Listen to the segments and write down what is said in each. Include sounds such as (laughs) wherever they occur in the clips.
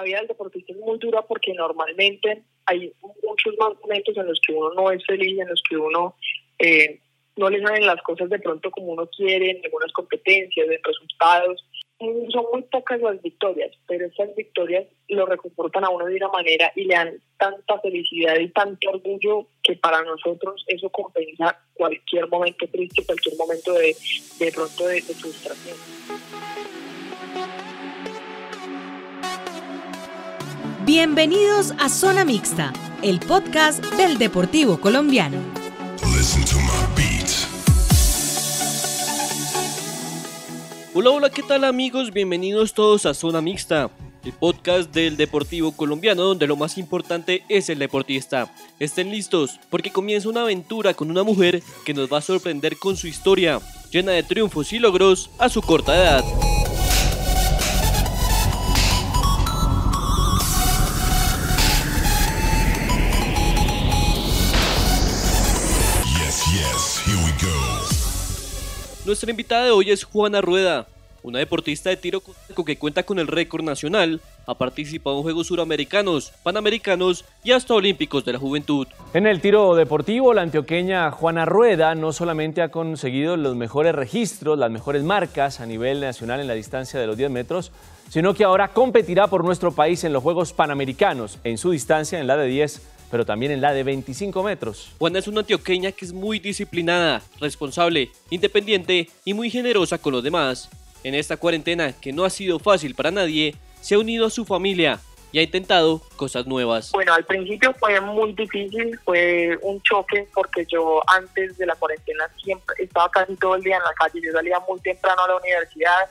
la vida del deportista es muy dura porque normalmente hay muchos momentos en los que uno no es feliz, en los que uno eh, no le salen las cosas de pronto como uno quiere, en algunas competencias, en resultados. Son muy pocas las victorias, pero esas victorias lo reconfortan a uno de una manera y le dan tanta felicidad y tanto orgullo que para nosotros eso compensa cualquier momento triste, cualquier momento de, de pronto de frustración. Bienvenidos a Zona Mixta, el podcast del Deportivo Colombiano. Hola, hola, ¿qué tal amigos? Bienvenidos todos a Zona Mixta, el podcast del Deportivo Colombiano donde lo más importante es el deportista. Estén listos porque comienza una aventura con una mujer que nos va a sorprender con su historia, llena de triunfos y logros a su corta edad. Nuestra invitada de hoy es Juana Rueda, una deportista de tiro que cuenta con el récord nacional, ha participado en Juegos Suramericanos, Panamericanos y hasta Olímpicos de la Juventud. En el tiro deportivo, la antioqueña Juana Rueda no solamente ha conseguido los mejores registros, las mejores marcas a nivel nacional en la distancia de los 10 metros, sino que ahora competirá por nuestro país en los Juegos Panamericanos, en su distancia en la de 10 pero también en la de 25 metros. Juana es una antioqueña que es muy disciplinada, responsable, independiente y muy generosa con los demás. En esta cuarentena, que no ha sido fácil para nadie, se ha unido a su familia y ha intentado cosas nuevas. Bueno, al principio fue muy difícil, fue un choque porque yo antes de la cuarentena siempre estaba casi todo el día en la calle, yo salía muy temprano a la universidad,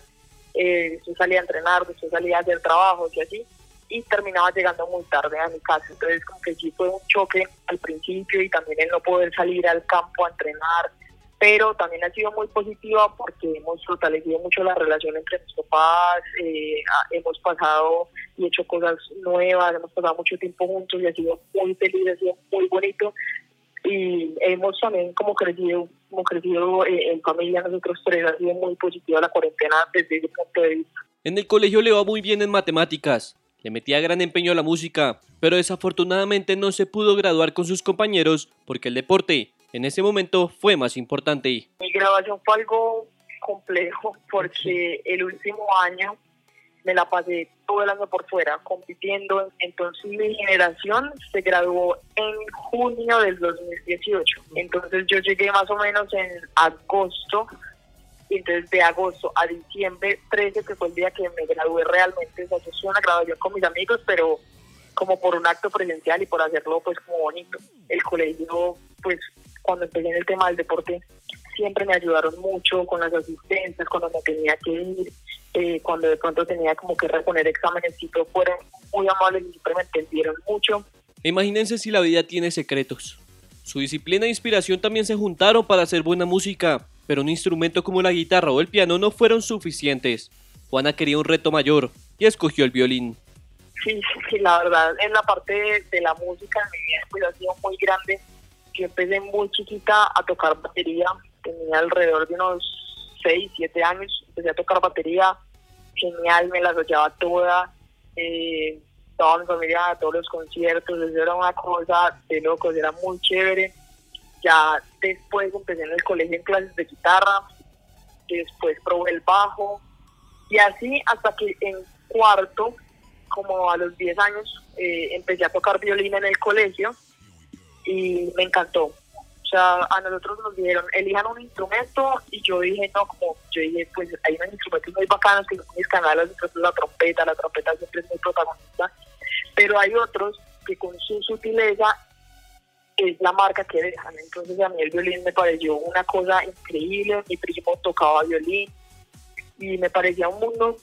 eh, yo salía a entrenar, yo salía a hacer trabajos y así y terminaba llegando muy tarde a mi casa. Entonces, como que sí fue un choque al principio y también el no poder salir al campo a entrenar, pero también ha sido muy positiva porque hemos fortalecido mucho la relación entre mis papás, eh, hemos pasado y hecho cosas nuevas, hemos pasado mucho tiempo juntos y ha sido muy feliz, ha sido muy bonito y hemos también como crecido, como crecido eh, en familia nosotros tres, ha sido muy positiva la cuarentena desde ese punto de vista. En el colegio le va muy bien en matemáticas. Le metía gran empeño a la música, pero desafortunadamente no se pudo graduar con sus compañeros porque el deporte en ese momento fue más importante. Mi graduación fue algo complejo porque el último año me la pasé todo el año por fuera compitiendo. Entonces mi generación se graduó en junio del 2018. Entonces yo llegué más o menos en agosto y entonces de agosto a diciembre 13, que fue el día que me gradué realmente, o sea, yo una graduación con mis amigos, pero como por un acto presencial y por hacerlo pues como bonito. El colegio, pues cuando empecé en el tema del deporte, siempre me ayudaron mucho con las asistencias, cuando me tenía que ir, eh, cuando de pronto tenía como que reponer exámenes, fueron muy amables y siempre me entendieron mucho. Imagínense si la vida tiene secretos. Su disciplina e inspiración también se juntaron para hacer buena música pero un instrumento como la guitarra o el piano no fueron suficientes. Juana quería un reto mayor y escogió el violín. Sí, sí, la verdad, en la parte de, la música mi vida pues ha sido muy grande. Yo empecé muy chiquita a tocar batería, tenía alrededor de unos 6, 7 años, empecé a tocar batería, genial, me la soñaba toda, eh, toda mi familia a todos los conciertos, eso era una cosa de locos, era muy chévere ya después empecé en el colegio en clases de guitarra, después probé el bajo y así hasta que en cuarto, como a los 10 años, eh, empecé a tocar violín en el colegio y me encantó. O sea, a nosotros nos dijeron, elijan un instrumento y yo dije, no, como yo dije, pues hay unos instrumentos muy bacanos que son mis canales, la trompeta, la trompeta siempre es muy protagonista, pero hay otros que con su sutileza es la marca que dejan. Entonces a mí el violín me pareció una cosa increíble, mi primo tocaba violín y me parecía un mundo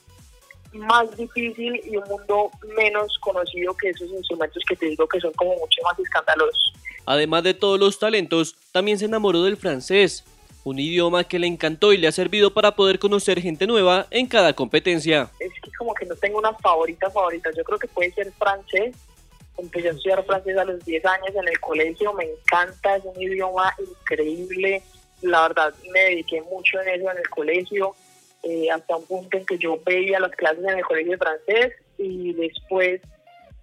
más difícil y un mundo menos conocido que esos instrumentos que te digo que son como mucho más escandalosos. Además de todos los talentos, también se enamoró del francés, un idioma que le encantó y le ha servido para poder conocer gente nueva en cada competencia. Es que como que no tengo una favorita favorita, yo creo que puede ser francés Empecé a estudiar francés a los 10 años en el colegio, me encanta, es un idioma increíble. La verdad, me dediqué mucho en eso en el colegio, eh, hasta un punto en que yo veía las clases en el colegio de francés y después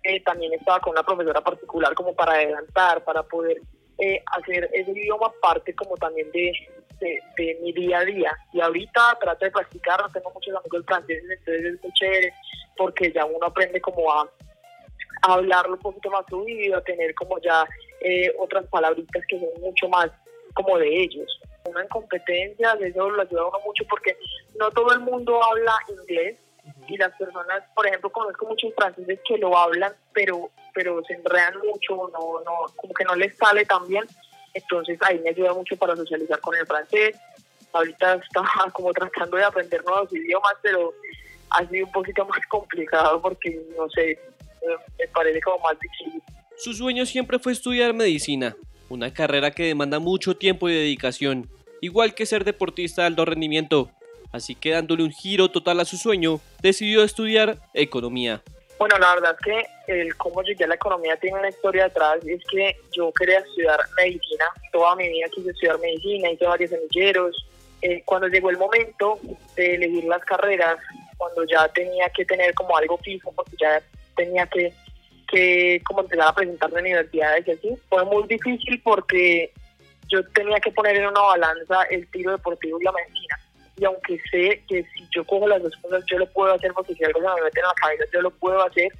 eh, también estaba con una profesora particular como para adelantar, para poder eh, hacer ese idioma parte como también de, de, mi día a día. Y ahorita trato de practicar, no tengo muchos amigos franceses, entonces es muy chévere porque ya uno aprende como a, hablarlo un poquito más fluido, a tener como ya eh, otras palabritas que son mucho más como de ellos. Una en competencias, eso lo ayuda a uno mucho porque no todo el mundo habla inglés y las personas, por ejemplo, conozco muchos franceses que lo hablan, pero pero se enredan mucho, no, no, como que no les sale tan bien, entonces ahí me ayuda mucho para socializar con el francés. Ahorita estaba (laughs) como tratando de aprender nuevos idiomas, pero ha sido un poquito más complicado porque, no sé, me parece como más difícil. Su sueño siempre fue estudiar medicina, una carrera que demanda mucho tiempo y dedicación, igual que ser deportista de alto rendimiento. Así que dándole un giro total a su sueño, decidió estudiar economía. Bueno, la verdad es que el cómo llegué a la economía tiene una historia detrás. Es que yo quería estudiar medicina. Toda mi vida quise estudiar medicina, hice varios semilleros. Eh, cuando llegó el momento de elegir las carreras, cuando ya tenía que tener como algo fijo, porque ya tenía que, que como empezar a presentarme en universidades y así, fue muy difícil porque yo tenía que poner en una balanza el tiro deportivo y la medicina. Y aunque sé que si yo cojo las dos cosas yo lo puedo hacer porque si algo se me mete en la cabeza yo lo puedo hacer,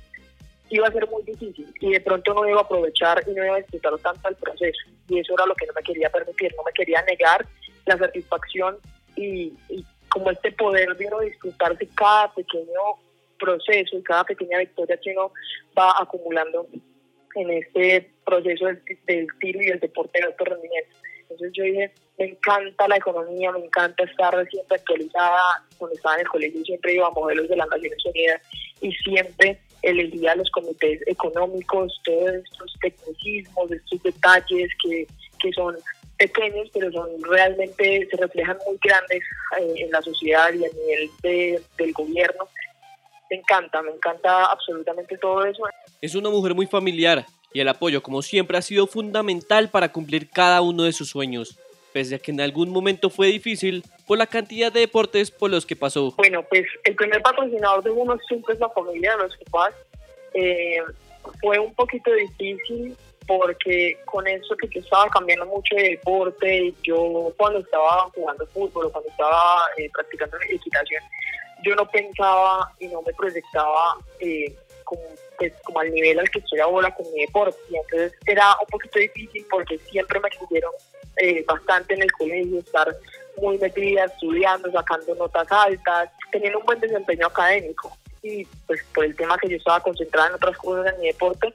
iba a ser muy difícil. Y de pronto no iba a aprovechar y no iba a disfrutar tanto el proceso. Y eso era lo que no me quería permitir, no me quería negar la satisfacción y, como este poder de uno disfrutarse cada pequeño proceso y cada pequeña victoria que uno va acumulando en este proceso del, del tiro y el deporte de alto rendimiento. Entonces yo dije, me encanta la economía, me encanta estar siempre actualizada. Cuando estaba en el colegio siempre iba a modelos de las Naciones Unidas y siempre elegía los comités económicos, todos estos tecnicismos, estos detalles que, que son pequeños, pero son realmente, se reflejan muy grandes eh, en la sociedad y a nivel de, del gobierno. Me encanta, me encanta absolutamente todo eso. Es una mujer muy familiar y el apoyo, como siempre, ha sido fundamental para cumplir cada uno de sus sueños, pese a que en algún momento fue difícil por la cantidad de deportes por los que pasó. Bueno, pues el primer patrocinador de uno siempre es la familia de los papás. Eh, fue un poquito difícil porque con eso que yo estaba cambiando mucho de deporte, yo cuando estaba jugando fútbol o cuando estaba eh, practicando equitación, yo no pensaba y no me proyectaba eh, como, pues, como al nivel al que estoy ahora con mi deporte. Y entonces era un poquito difícil porque siempre me exigieron eh, bastante en el colegio, estar muy metida, estudiando, sacando notas altas, teniendo un buen desempeño académico. Y pues por el tema que yo estaba concentrada en otras cosas en mi deporte,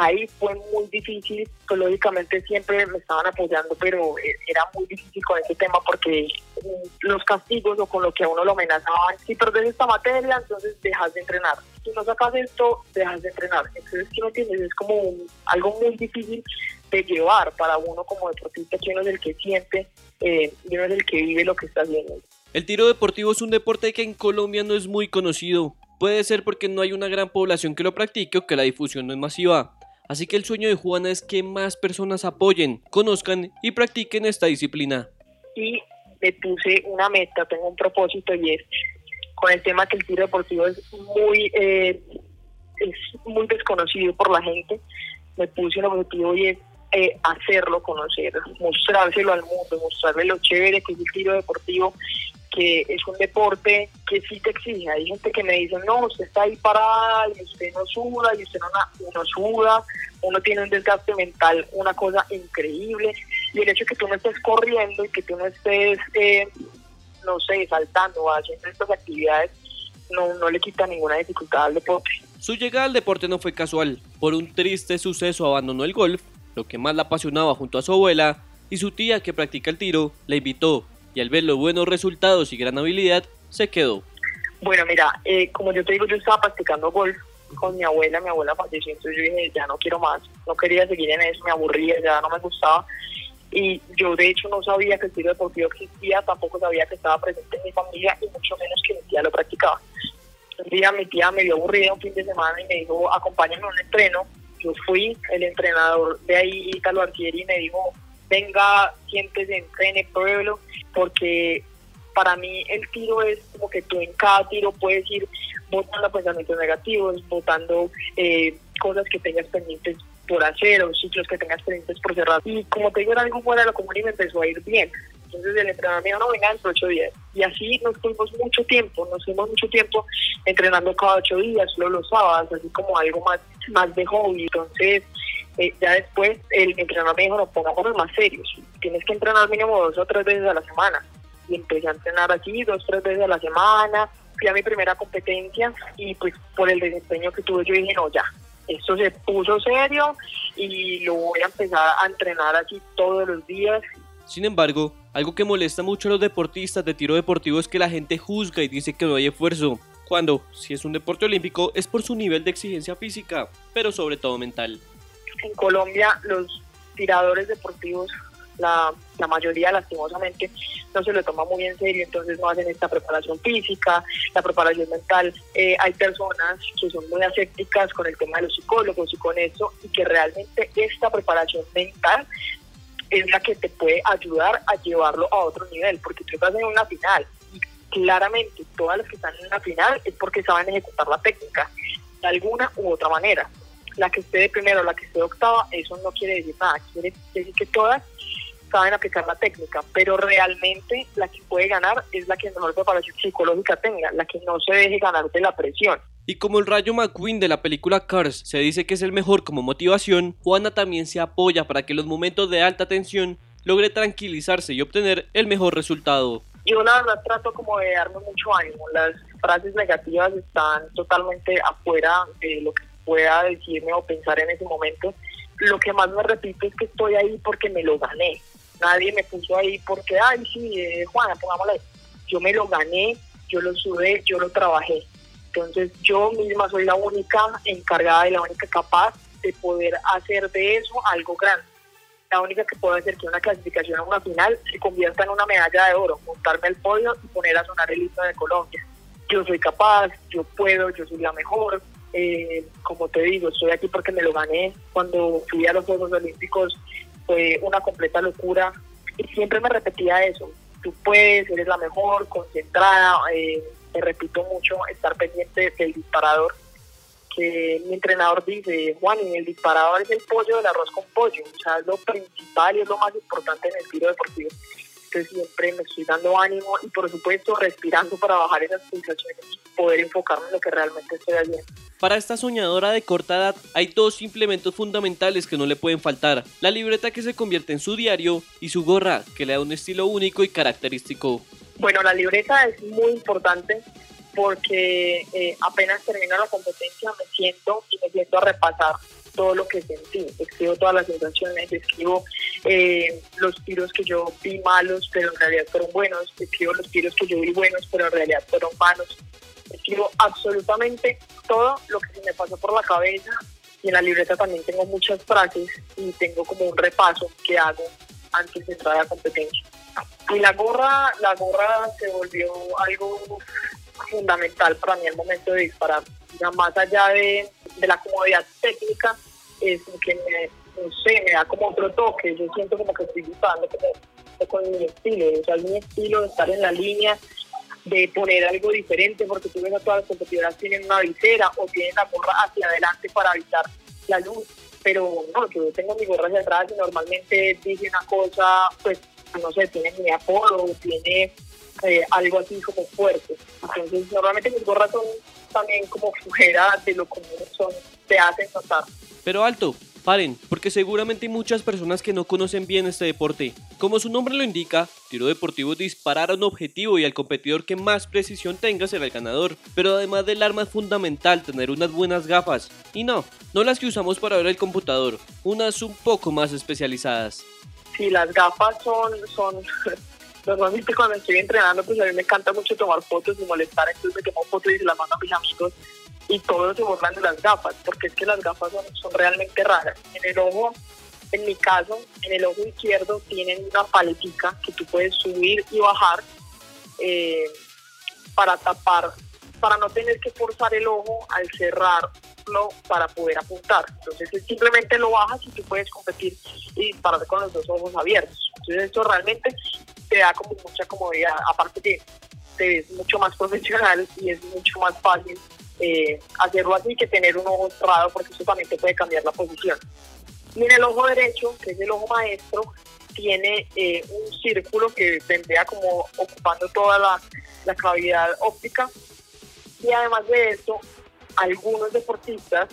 ahí fue muy difícil, pues lógicamente siempre me estaban apoyando, pero eh, era muy difícil con ese tema porque mm, los castigos o con lo que a uno lo amenazaban, si perdes esta materia, entonces dejas de entrenar, si no sacas esto, dejas de entrenar. Entonces, ¿qué me entiendes? Es como algo muy difícil de llevar para uno como deportista, que uno es el que siente eh, y uno es el que vive lo que está haciendo. El tiro deportivo es un deporte que en Colombia no es muy conocido. Puede ser porque no hay una gran población que lo practique o que la difusión no es masiva. Así que el sueño de Juana es que más personas apoyen, conozcan y practiquen esta disciplina. Y me puse una meta, tengo un propósito y es con el tema que el tiro deportivo es muy, eh, es muy desconocido por la gente. Me puse un objetivo y es eh, hacerlo conocer, mostrárselo al mundo, mostrarle lo chévere que es el tiro deportivo que es un deporte que sí te exige. Hay gente que me dice, no, usted está ahí parada y usted no suda y usted no, no suda, uno tiene un desgaste mental, una cosa increíble. Y el hecho de que tú no estés corriendo y que tú no estés, eh, no sé, saltando o haciendo estas actividades, no, no le quita ninguna dificultad al deporte. Su llegada al deporte no fue casual. Por un triste suceso abandonó el golf, lo que más la apasionaba junto a su abuela, y su tía que practica el tiro la invitó y al ver los buenos resultados y gran habilidad, se quedó. Bueno, mira, eh, como yo te digo, yo estaba practicando golf con mi abuela, mi abuela falleció, entonces yo dije, ya no quiero más, no quería seguir en eso, me aburría, ya no me gustaba. Y yo de hecho no sabía que el tiro deportivo existía, tampoco sabía que estaba presente en mi familia y mucho menos que mi tía lo practicaba. Un día mi tía me vio aburrida un fin de semana y me dijo, acompáñame a un entreno. Yo fui, el entrenador de ahí, Italo Artieri, me dijo, venga, siéntese, entrene, pruébelo porque para mí el tiro es como que tú en cada tiro puedes ir votando pensamientos negativos, votando eh, cosas que tengas pendientes por hacer o ciclos que tengas pendientes por cerrar. Y como te digo, era algo fuera de lo común y me empezó a ir bien. Entonces el entrenamiento no venga dentro de ocho días. Y así nos fuimos mucho tiempo, nos fuimos mucho tiempo entrenando cada ocho días, solo los sábados, así como algo más, más de hobby. Entonces eh, ya después el entrenador me dijo, no, pongámonos más serios. Tienes que entrenar mínimo dos o tres veces a la semana. Y empecé a entrenar aquí dos o tres veces a la semana. Fui a mi primera competencia y pues por el desempeño que tuve yo dije, no, ya, esto se puso serio y lo voy a empezar a entrenar aquí todos los días. Sin embargo, algo que molesta mucho a los deportistas de tiro deportivo es que la gente juzga y dice que no hay esfuerzo, cuando, si es un deporte olímpico, es por su nivel de exigencia física, pero sobre todo mental. En Colombia, los tiradores deportivos, la, la mayoría lastimosamente, no se lo toma muy en serio, entonces no hacen esta preparación física, la preparación mental. Eh, hay personas que son muy asépticas con el tema de los psicólogos y con eso, y que realmente esta preparación mental es la que te puede ayudar a llevarlo a otro nivel, porque tú estás en una final y claramente todas las que están en una final es porque saben ejecutar la técnica de alguna u otra manera. La que esté de primero, la que esté de octava, eso no quiere decir nada, quiere decir que todas saben aplicar la técnica, pero realmente la que puede ganar es la que mejor preparación psicológica tenga, la que no se deje ganar de la presión. Y como el rayo McQueen de la película Cars se dice que es el mejor como motivación, Juana también se apoya para que en los momentos de alta tensión logre tranquilizarse y obtener el mejor resultado. Yo la verdad trato como de darme mucho ánimo, las frases negativas están totalmente afuera de lo que pueda decirme o pensar en ese momento. Lo que más me repito es que estoy ahí porque me lo gané. Nadie me puso ahí porque, ay, sí, eh, Juana, pongámosla. Yo me lo gané, yo lo sudé, yo lo trabajé. Entonces yo misma soy la única encargada y la única capaz de poder hacer de eso algo grande. La única que puede hacer que una clasificación a una final se convierta en una medalla de oro, montarme al podio y poner a sonar el himno de Colombia. Yo soy capaz, yo puedo, yo soy la mejor. Eh, como te digo, estoy aquí porque me lo gané. Cuando fui a los Juegos Olímpicos fue una completa locura y siempre me repetía eso. Tú puedes, eres la mejor, concentrada. Eh, te repito mucho, estar pendiente del disparador, que mi entrenador dice, Juan, el disparador es el pollo del arroz con pollo, o sea, es lo principal y es lo más importante en el tiro deportivo. Entonces siempre me estoy dando ánimo y por supuesto respirando para bajar esas pulsaciones y poder enfocarme en lo que realmente estoy haciendo. Para esta soñadora de corta edad hay dos implementos fundamentales que no le pueden faltar. La libreta que se convierte en su diario y su gorra que le da un estilo único y característico. Bueno, la libreta es muy importante porque eh, apenas termino la competencia me siento y me siento a repasar todo lo que sentí, escribo todas las sensaciones, escribo eh, los tiros que yo vi malos, pero en realidad fueron buenos, escribo los tiros que yo vi buenos, pero en realidad fueron malos, escribo absolutamente todo lo que se me pasó por la cabeza. Y en la libreta también tengo muchas frases y tengo como un repaso que hago antes de entrar a la competencia. Y la gorra, la gorra se volvió algo fundamental para mí al momento de disparar. Ya más allá de, de la comodidad técnica, es que me, no sé, me da como otro toque. Yo siento como que estoy disparando con mi estilo, o sea, mi estilo de estar en la línea, de poner algo diferente, porque tú ves a todas las competidoras tienen una visera o tienen la gorra hacia adelante para evitar la luz. Pero no, yo tengo mi gorra hacia atrás y normalmente dice una cosa, pues no sé, tiene mi apodo, tiene eh, algo así como fuerte. Entonces, normalmente mis gorras son también como de lo común, son, te hacen notar. Pero alto, paren, porque seguramente hay muchas personas que no conocen bien este deporte. Como su nombre lo indica, tiro deportivo es disparar a un objetivo y al competidor que más precisión tenga será el ganador. Pero además del arma es fundamental tener unas buenas gafas. Y no, no las que usamos para ver el computador, unas un poco más especializadas. Sí, las gafas son, son normalmente cuando estoy entrenando, pues a mí me encanta mucho tomar fotos y molestar, entonces me tomo fotos y se las mando a mis amigos y todos se burlan de las gafas, porque es que las gafas son, son realmente raras. En el ojo, en mi caso, en el ojo izquierdo tienen una paletica que tú puedes subir y bajar eh, para tapar, para no tener que forzar el ojo al cerrarlo para poder apuntar. Entonces simplemente lo bajas y tú puedes competir y disparar con los dos ojos abiertos. Entonces esto realmente te da como mucha comodidad, aparte que te ves mucho más profesional y es mucho más fácil eh, hacerlo así que tener un ojo cerrado porque eso también te puede cambiar la posición. Y en el ojo derecho, que es el ojo maestro, tiene eh, un círculo que vendría como ocupando toda la, la cavidad óptica y además de esto, algunos deportistas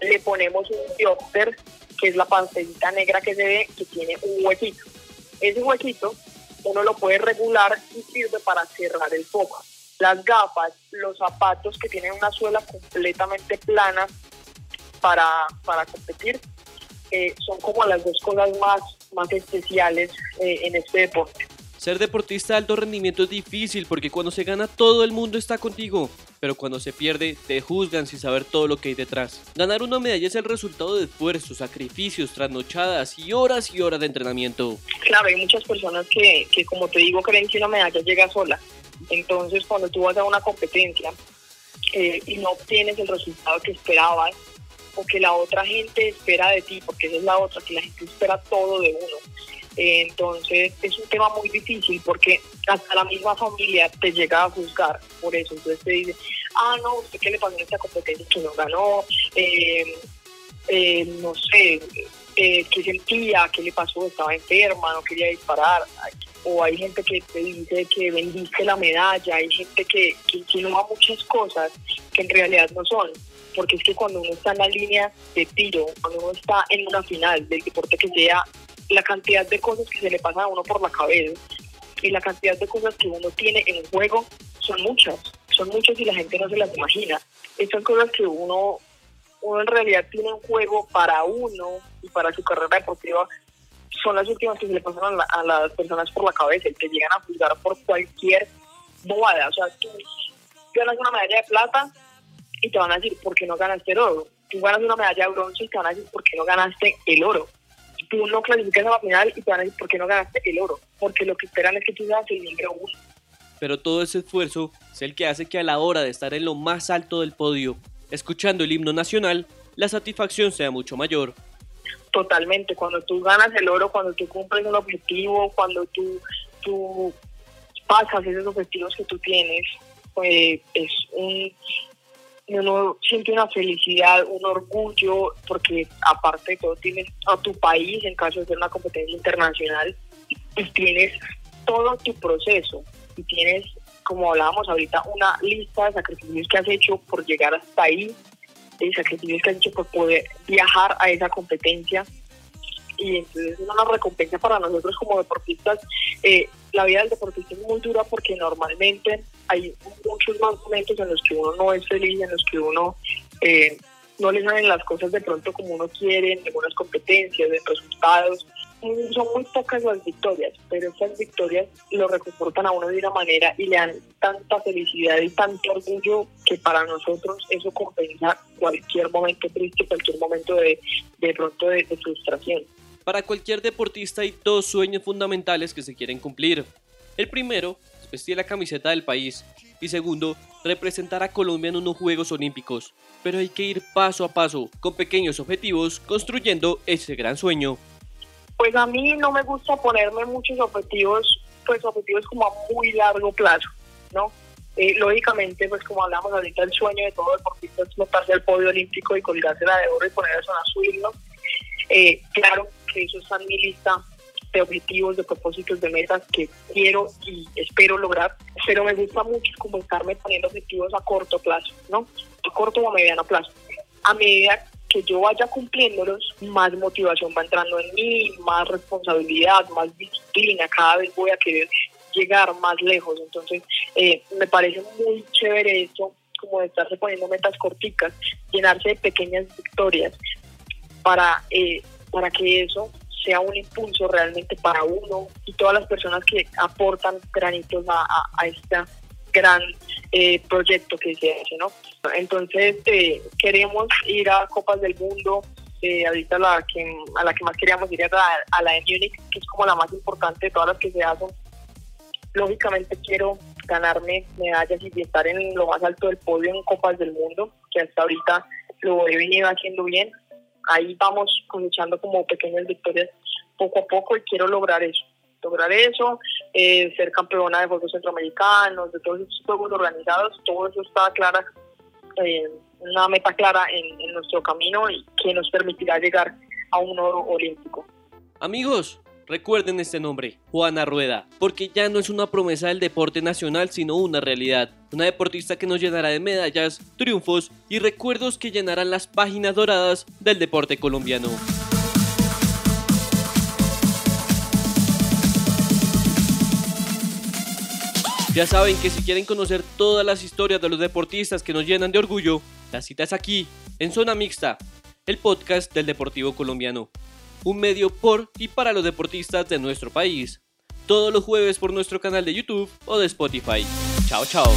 le ponemos un diopter, que es la pantallita negra que se ve, que tiene un huequito. Ese huequito uno lo puede regular y sirve para cerrar el foco. Las gafas, los zapatos que tienen una suela completamente plana para, para competir, eh, son como las dos cosas más, más especiales eh, en este deporte. Ser deportista de alto rendimiento es difícil porque cuando se gana todo el mundo está contigo, pero cuando se pierde te juzgan sin saber todo lo que hay detrás. Ganar una medalla es el resultado de esfuerzos, sacrificios, trasnochadas y horas y horas de entrenamiento. Claro, hay muchas personas que, que como te digo, creen que una medalla llega sola. Entonces, cuando tú vas a una competencia eh, y no obtienes el resultado que esperabas o que la otra gente espera de ti, porque esa es la otra, que la gente espera todo de uno entonces es un tema muy difícil porque hasta la misma familia te llega a juzgar por eso. Entonces te dice, ah, no, ¿usted qué le pasó en esta competencia que no ganó? Eh, eh, no sé, eh, qué sentía, qué le pasó, estaba enferma, no quería disparar. O hay gente que te dice que vendiste la medalla, hay gente que, que insinúa muchas cosas que en realidad no son porque es que cuando uno está en la línea de tiro, cuando uno está en una final del deporte que sea, la cantidad de cosas que se le pasan a uno por la cabeza y la cantidad de cosas que uno tiene en juego son muchas, son muchas y la gente no se las imagina. Estas cosas que uno, uno en realidad tiene en juego para uno y para su carrera deportiva son las últimas que se le pasan a, las personas por la cabeza y que llegan a juzgar por cualquier bobada. O sea, tú ganas una medalla de plata y te van a decir, ¿por qué no ganaste el oro? Tú ganas una medalla de bronce y te van a decir, ¿por qué no ganaste el oro? Tú no clasificas a la final y te van a decir por qué no ganaste el oro, porque lo que esperan es que tú seas el número uno. Pero todo ese esfuerzo es el que hace que a la hora de estar en lo más alto del podio, escuchando el himno nacional, la satisfacción sea mucho mayor. Totalmente, cuando tú ganas el oro, cuando tú cumples un objetivo, cuando tú, tú pasas esos objetivos que tú tienes, pues es un, uno siente una felicidad, un orgullo, porque aparte de todo tienes a tu país, en caso de ser una competencia internacional, y tienes todo tu proceso y tienes, como hablábamos ahorita, una lista de sacrificios que has hecho por llegar hasta ahí, de sacrificios que has hecho por poder viajar a esa competencia. Y entonces es una recompensa para nosotros como deportistas. Eh, la vida del deportista es muy dura porque normalmente hay muchos más momentos en los que uno no es feliz, en los que uno eh, no le salen las cosas de pronto como uno quiere, en algunas competencias, en resultados. Son muy pocas las victorias, pero esas victorias lo reconfortan a uno de una manera y le dan tanta felicidad y tanto orgullo que para nosotros eso compensa cualquier momento triste, cualquier momento de, de pronto de frustración. Para cualquier deportista hay dos sueños fundamentales que se quieren cumplir. El primero vestir la camiseta del país y segundo, representar a Colombia en unos Juegos Olímpicos. Pero hay que ir paso a paso, con pequeños objetivos, construyendo ese gran sueño. Pues a mí no me gusta ponerme muchos objetivos, pues objetivos como a muy largo plazo, ¿no? Eh, lógicamente, pues como hablamos ahorita, el sueño de todo deportista es montarse al podio olímpico y colgarse la de oro y poner eso en su himno. Eh, claro que eso está en mi lista de objetivos, de propósitos, de metas que quiero y espero lograr, pero me gusta mucho como estarme poniendo objetivos a corto plazo, ¿no? A corto o a mediano plazo. A medida que yo vaya cumpliéndolos, más motivación va entrando en mí, más responsabilidad, más disciplina, cada vez voy a querer llegar más lejos. Entonces, eh, me parece muy chévere eso, como de estarse poniendo metas corticas, llenarse de pequeñas victorias para, eh, para que eso sea un impulso realmente para uno y todas las personas que aportan granitos a, a, este gran eh, proyecto que se hace, ¿no? Entonces eh, queremos ir a Copas del Mundo, eh, ahorita la que, a la que más queríamos ir era a la de Munich, que es como la más importante de todas las que se hacen. Lógicamente quiero ganarme medallas y estar en lo más alto del podio en Copas del Mundo, que hasta ahorita lo he venido haciendo bien, ahí vamos cosechando como pequeñas victorias poco a poco y quiero lograr eso, lograr eso, eh, ser campeona de Juegos Centroamericanos, de todos esos juegos organizados, todo eso está clara, eh, una meta clara en, en nuestro camino y que nos permitirá llegar a un oro olímpico. Amigos, recuerden este nombre, Juana Rueda, porque ya no es una promesa del deporte nacional, sino una realidad. Una deportista que nos llenará de medallas, triunfos y recuerdos que llenarán las páginas doradas del deporte colombiano. Ya saben que si quieren conocer todas las historias de los deportistas que nos llenan de orgullo, la cita es aquí, en Zona Mixta, el podcast del Deportivo Colombiano. Un medio por y para los deportistas de nuestro país. Todos los jueves por nuestro canal de YouTube o de Spotify. Chao, chao.